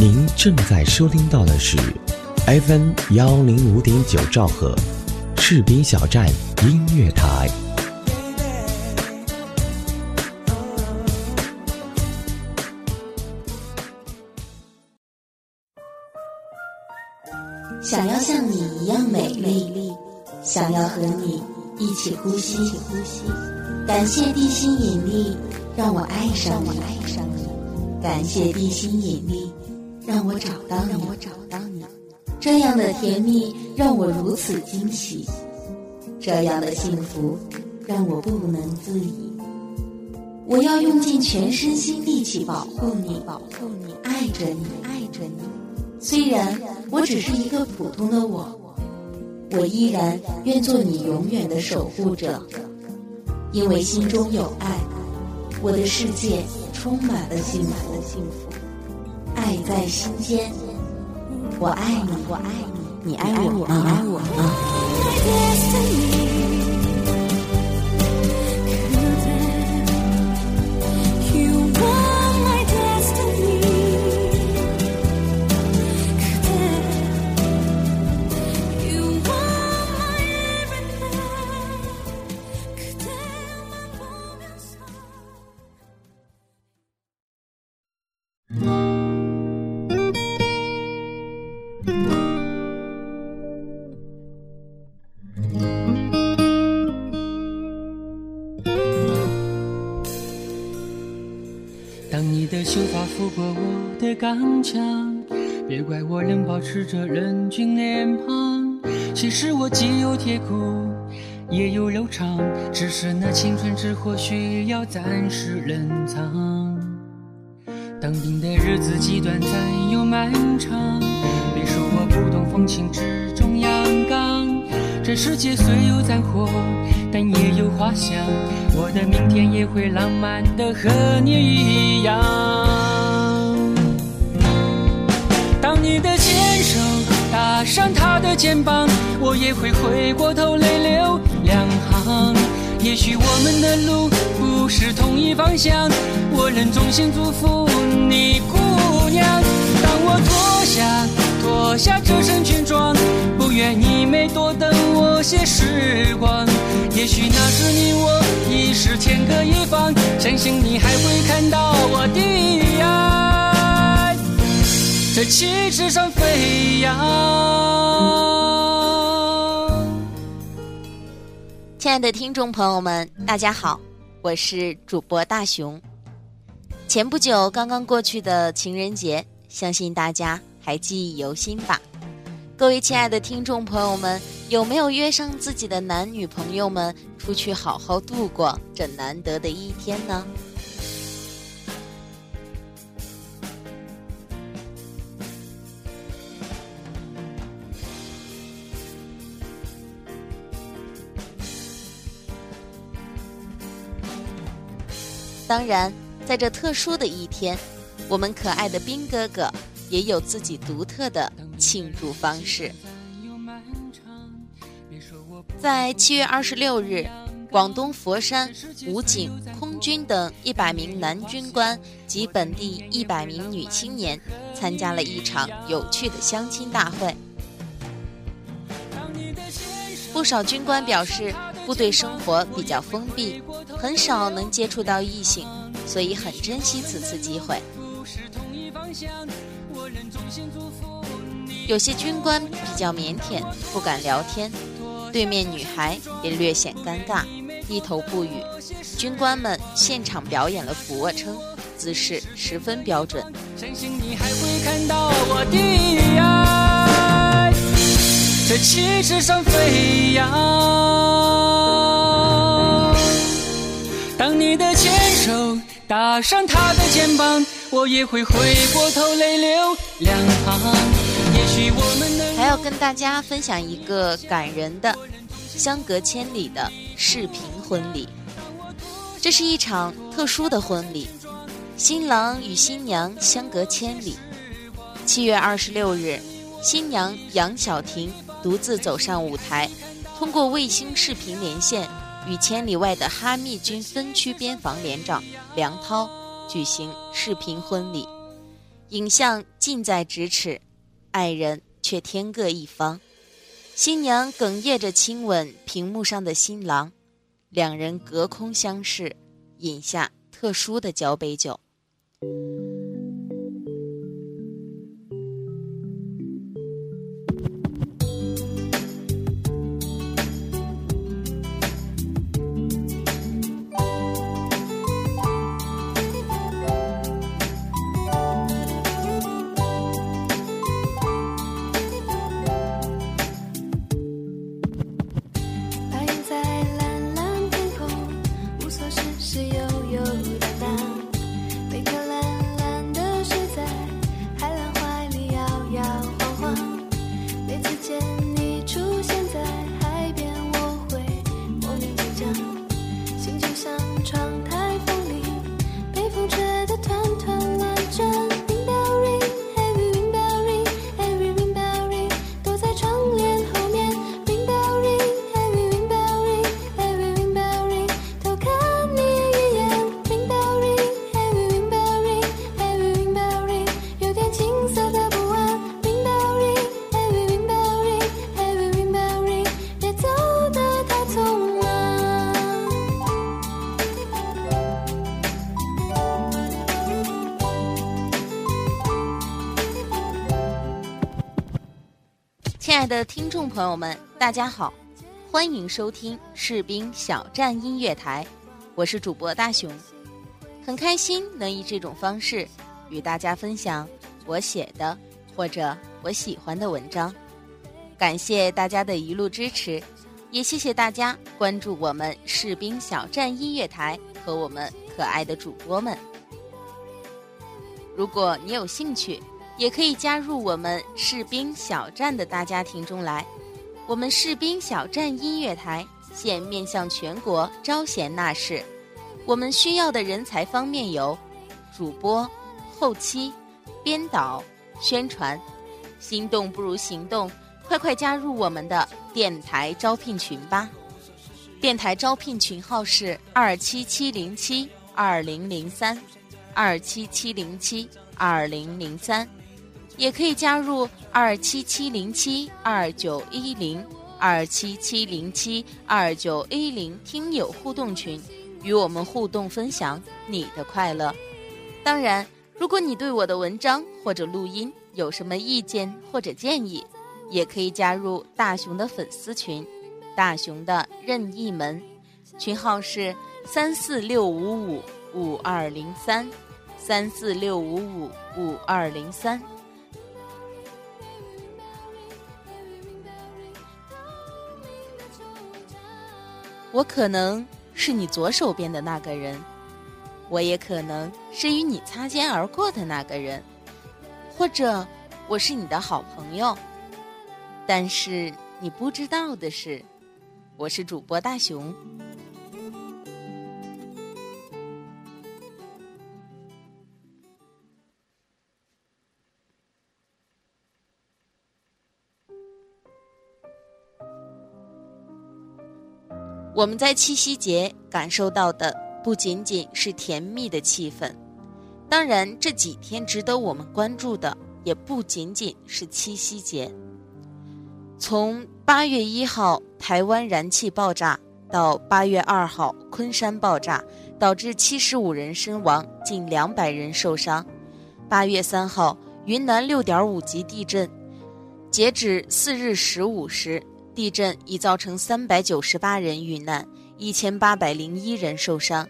您正在收听到的是 FM 幺零五点九兆赫，士兵小站音乐台。想要像你一样美丽，想要和你一起呼吸。呼吸感谢地心引力，让我爱上你。感谢地心引力，让我找到你。让我找到你这样的甜蜜让我如此惊喜，这样的幸福让我不能自已。我要用尽全身心力气保护你，保护你，爱着你，爱着你。虽然我只是一个普通的我，我依然愿做你永远的守护者，因为心中有爱，我的世界充满了幸福。爱在心间，我爱你，我爱你，你爱我，你爱我吗？不过我的刚强，别怪我仍保持着人均脸庞。其实我既有铁骨，也有柔肠，只是那青春之火需要暂时冷藏。当兵的日子既短暂又漫长，别说我不懂风情之中阳刚。这世界虽有战火，但也有花香。我的明天也会浪漫的和你一样。当你的牵手搭上他的肩膀，我也会回过头泪流两行。也许我们的路不是同一方向，我仍衷心祝福你，姑娘。当我脱下脱下这身军装，不愿你每多等我些时光。也许那时你我已是天各一方，相信你还会看到我的爱。在旗帜上飞扬。亲爱的听众朋友们，大家好，我是主播大熊。前不久刚刚过去的情人节，相信大家还记忆犹新吧？各位亲爱的听众朋友们，有没有约上自己的男女朋友们出去好好度过这难得的一天呢？当然，在这特殊的一天，我们可爱的兵哥哥也有自己独特的庆祝方式。在七月二十六日，广东佛山、武警、空军等一百名男军官及本地一百名女青年参加了一场有趣的相亲大会。不少军官表示。部队生活比较封闭，很少能接触到异性，所以很珍惜此次机会。有些军官比较腼腆，不敢聊天，对面女孩也略显尴尬，低头不语。军官们现场表演了俯卧撑，姿势十分标准。相信你还会看到我的爱，在旗帜上飞扬。当你的牵手搭上他的肩膀，我也会回过头泪流两行。也许我们能还要跟大家分享一个感人的、相隔千里的视频婚礼。这是一场特殊的婚礼，新郎与新娘相隔千里。七月二十六日，新娘杨晓婷独自走上舞台，通过卫星视频连线。与千里外的哈密军分区边防连长梁涛举行视频婚礼，影像近在咫尺，爱人却天各一方。新娘哽咽着亲吻屏幕上的新郎，两人隔空相视，饮下特殊的交杯酒。听众朋友们，大家好，欢迎收听士兵小站音乐台，我是主播大熊，很开心能以这种方式与大家分享我写的或者我喜欢的文章，感谢大家的一路支持，也谢谢大家关注我们士兵小站音乐台和我们可爱的主播们。如果你有兴趣。也可以加入我们士兵小站的大家庭中来。我们士兵小站音乐台现面向全国招贤纳士，我们需要的人才方面有主播、后期、编导、宣传。心动不如行动，快快加入我们的电台招聘群吧！电台招聘群号是二七七零七二零零三，二七七零七二零零三。也可以加入二七七零七二九一零二七七零七二九一零听友互动群，与我们互动分享你的快乐。当然，如果你对我的文章或者录音有什么意见或者建议，也可以加入大熊的粉丝群，大熊的任意门，群号是三四六五五五二零三三四六五五五二零三。我可能是你左手边的那个人，我也可能是与你擦肩而过的那个人，或者我是你的好朋友。但是你不知道的是，我是主播大熊。我们在七夕节感受到的不仅仅是甜蜜的气氛，当然这几天值得我们关注的也不仅仅是七夕节。从八月一号台湾燃气爆炸到八月二号昆山爆炸，导致七十五人身亡，近两百人受伤；八月三号云南六点五级地震，截止四日十五时。地震已造成三百九十八人遇难，一千八百零一人受伤，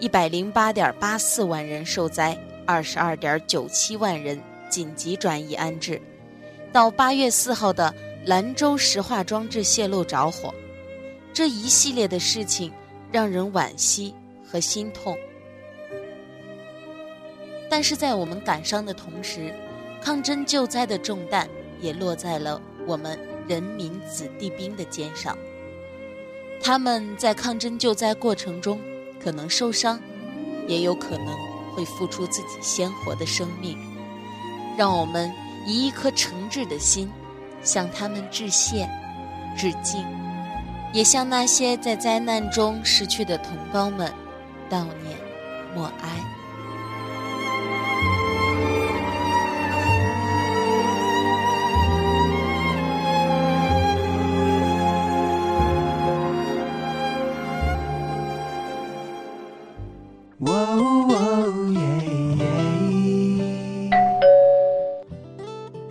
一百零八点八四万人受灾，二十二点九七万人紧急转移安置。到八月四号的兰州石化装置泄漏着火，这一系列的事情让人惋惜和心痛。但是在我们感伤的同时，抗震救灾的重担也落在了我们。人民子弟兵的肩上，他们在抗震救灾过程中可能受伤，也有可能会付出自己鲜活的生命。让我们以一颗诚挚的心，向他们致谢、致敬，也向那些在灾难中失去的同胞们悼念、默哀。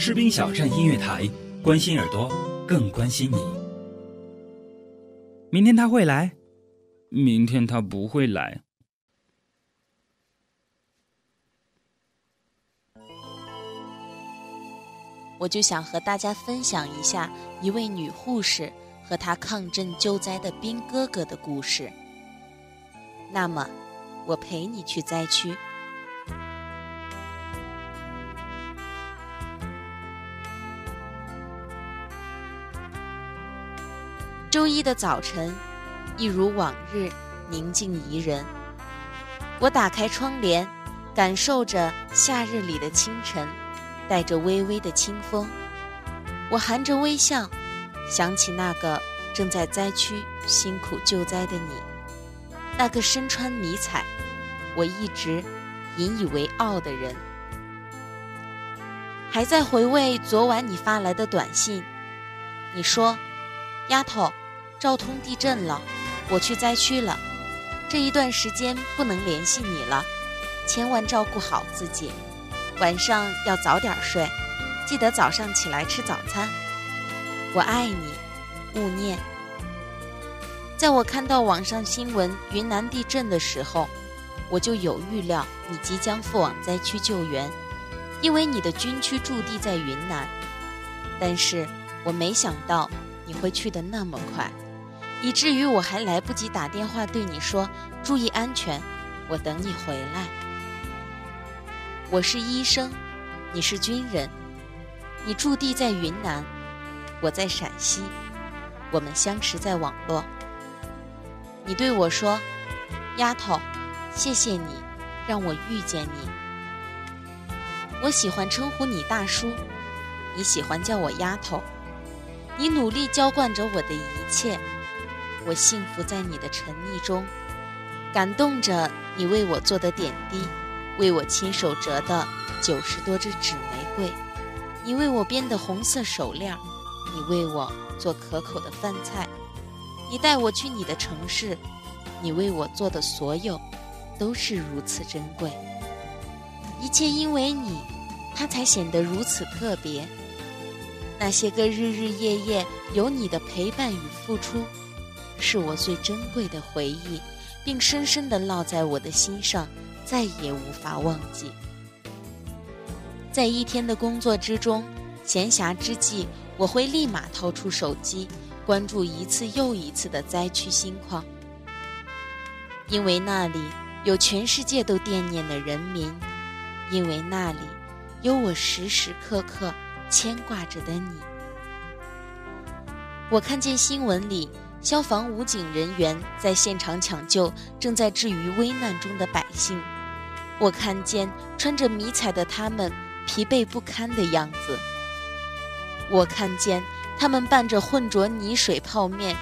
士兵小站音乐台，关心耳朵，更关心你。明天他会来，明天他不会来。我就想和大家分享一下一位女护士和她抗震救灾的兵哥哥的故事。那么，我陪你去灾区。周一的早晨，一如往日，宁静宜人。我打开窗帘，感受着夏日里的清晨，带着微微的清风。我含着微笑，想起那个正在灾区辛苦救灾的你，那个身穿迷彩，我一直引以为傲的人。还在回味昨晚你发来的短信，你说。丫头，昭通地震了，我去灾区了，这一段时间不能联系你了，千万照顾好自己，晚上要早点睡，记得早上起来吃早餐。我爱你，勿念。在我看到网上新闻云南地震的时候，我就有预料你即将赴往灾区救援，因为你的军区驻地在云南，但是我没想到。你会去的那么快，以至于我还来不及打电话对你说注意安全，我等你回来。我是医生，你是军人，你驻地在云南，我在陕西，我们相识在网络。你对我说：“丫头，谢谢你让我遇见你。”我喜欢称呼你大叔，你喜欢叫我丫头。你努力浇灌着我的一切，我幸福在你的沉溺中，感动着你为我做的点滴，为我亲手折的九十多支纸玫瑰，你为我编的红色手链，你为我做可口的饭菜，你带我去你的城市，你为我做的所有，都是如此珍贵。一切因为你，它才显得如此特别。那些个日日夜夜有你的陪伴与付出，是我最珍贵的回忆，并深深地烙在我的心上，再也无法忘记。在一天的工作之中，闲暇之际，我会立马掏出手机，关注一次又一次的灾区心况，因为那里有全世界都惦念的人民，因为那里有我时时刻刻。牵挂着的你，我看见新闻里消防武警人员在现场抢救正在置于危难中的百姓，我看见穿着迷彩的他们疲惫不堪的样子，我看见他们伴着浑浊泥水泡面，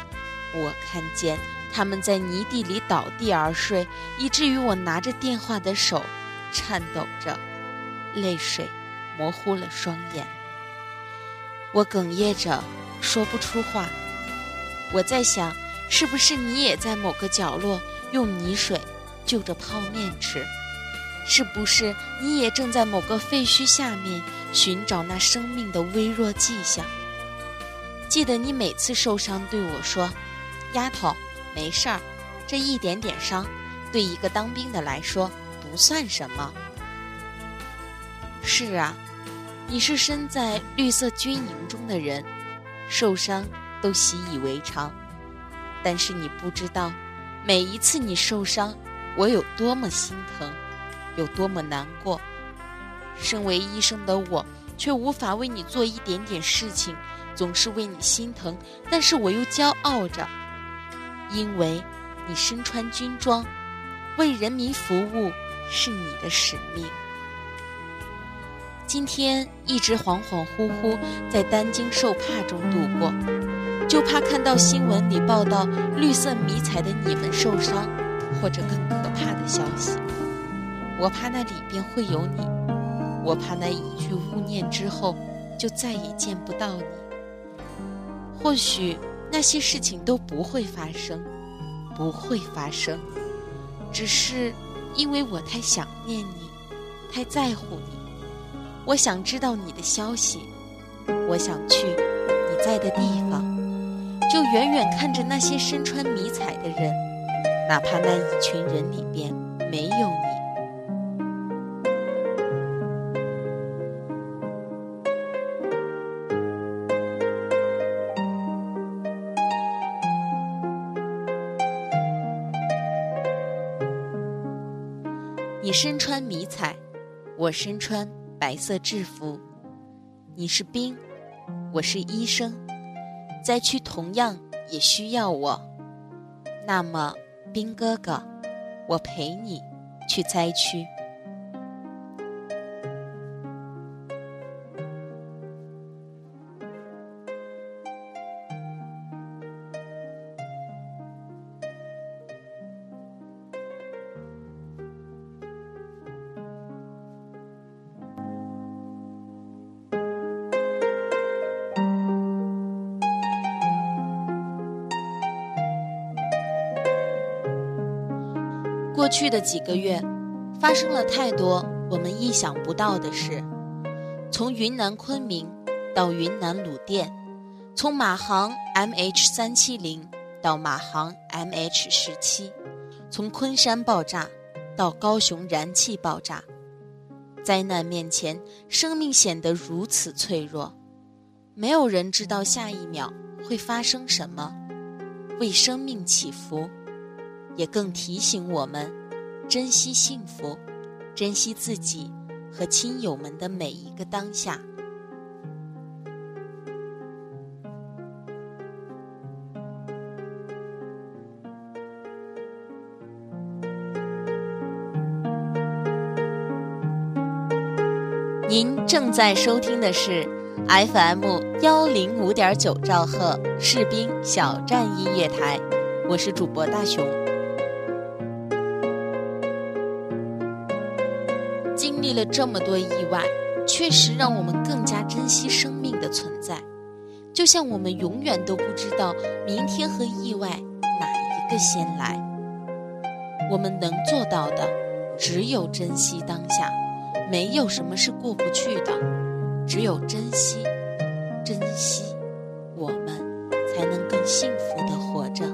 我看见他们在泥地里倒地而睡，以至于我拿着电话的手颤抖着，泪水模糊了双眼。我哽咽着说不出话。我在想，是不是你也在某个角落用泥水就着泡面吃？是不是你也正在某个废墟下面寻找那生命的微弱迹象？记得你每次受伤对我说：“丫头，没事儿，这一点点伤，对一个当兵的来说不算什么。”是啊。你是身在绿色军营中的人，受伤都习以为常，但是你不知道，每一次你受伤，我有多么心疼，有多么难过。身为医生的我，却无法为你做一点点事情，总是为你心疼，但是我又骄傲着，因为你身穿军装，为人民服务是你的使命。今天一直恍恍惚惚在担惊受怕中度过，就怕看到新闻里报道绿色迷彩的你们受伤，或者更可怕的消息。我怕那里边会有你，我怕那一句勿念之后就再也见不到你。或许那些事情都不会发生，不会发生，只是因为我太想念你，太在乎你。我想知道你的消息，我想去你在的地方，就远远看着那些身穿迷彩的人，哪怕那一群人里边没有你。你身穿迷彩，我身穿白色制服。你是兵，我是医生，灾区同样也需要我。那么，兵哥哥，我陪你去灾区。过去的几个月，发生了太多我们意想不到的事。从云南昆明到云南鲁甸，从马航 MH 三七零到马航 MH 十七，从昆山爆炸到高雄燃气爆炸，灾难面前，生命显得如此脆弱。没有人知道下一秒会发生什么，为生命祈福。也更提醒我们珍惜幸福，珍惜自己和亲友们的每一个当下。您正在收听的是 FM 幺零五点九兆赫士兵小站音乐台，我是主播大熊。了这么多意外，确实让我们更加珍惜生命的存在。就像我们永远都不知道明天和意外哪一个先来。我们能做到的，只有珍惜当下。没有什么是过不去的，只有珍惜，珍惜，我们才能更幸福的活着。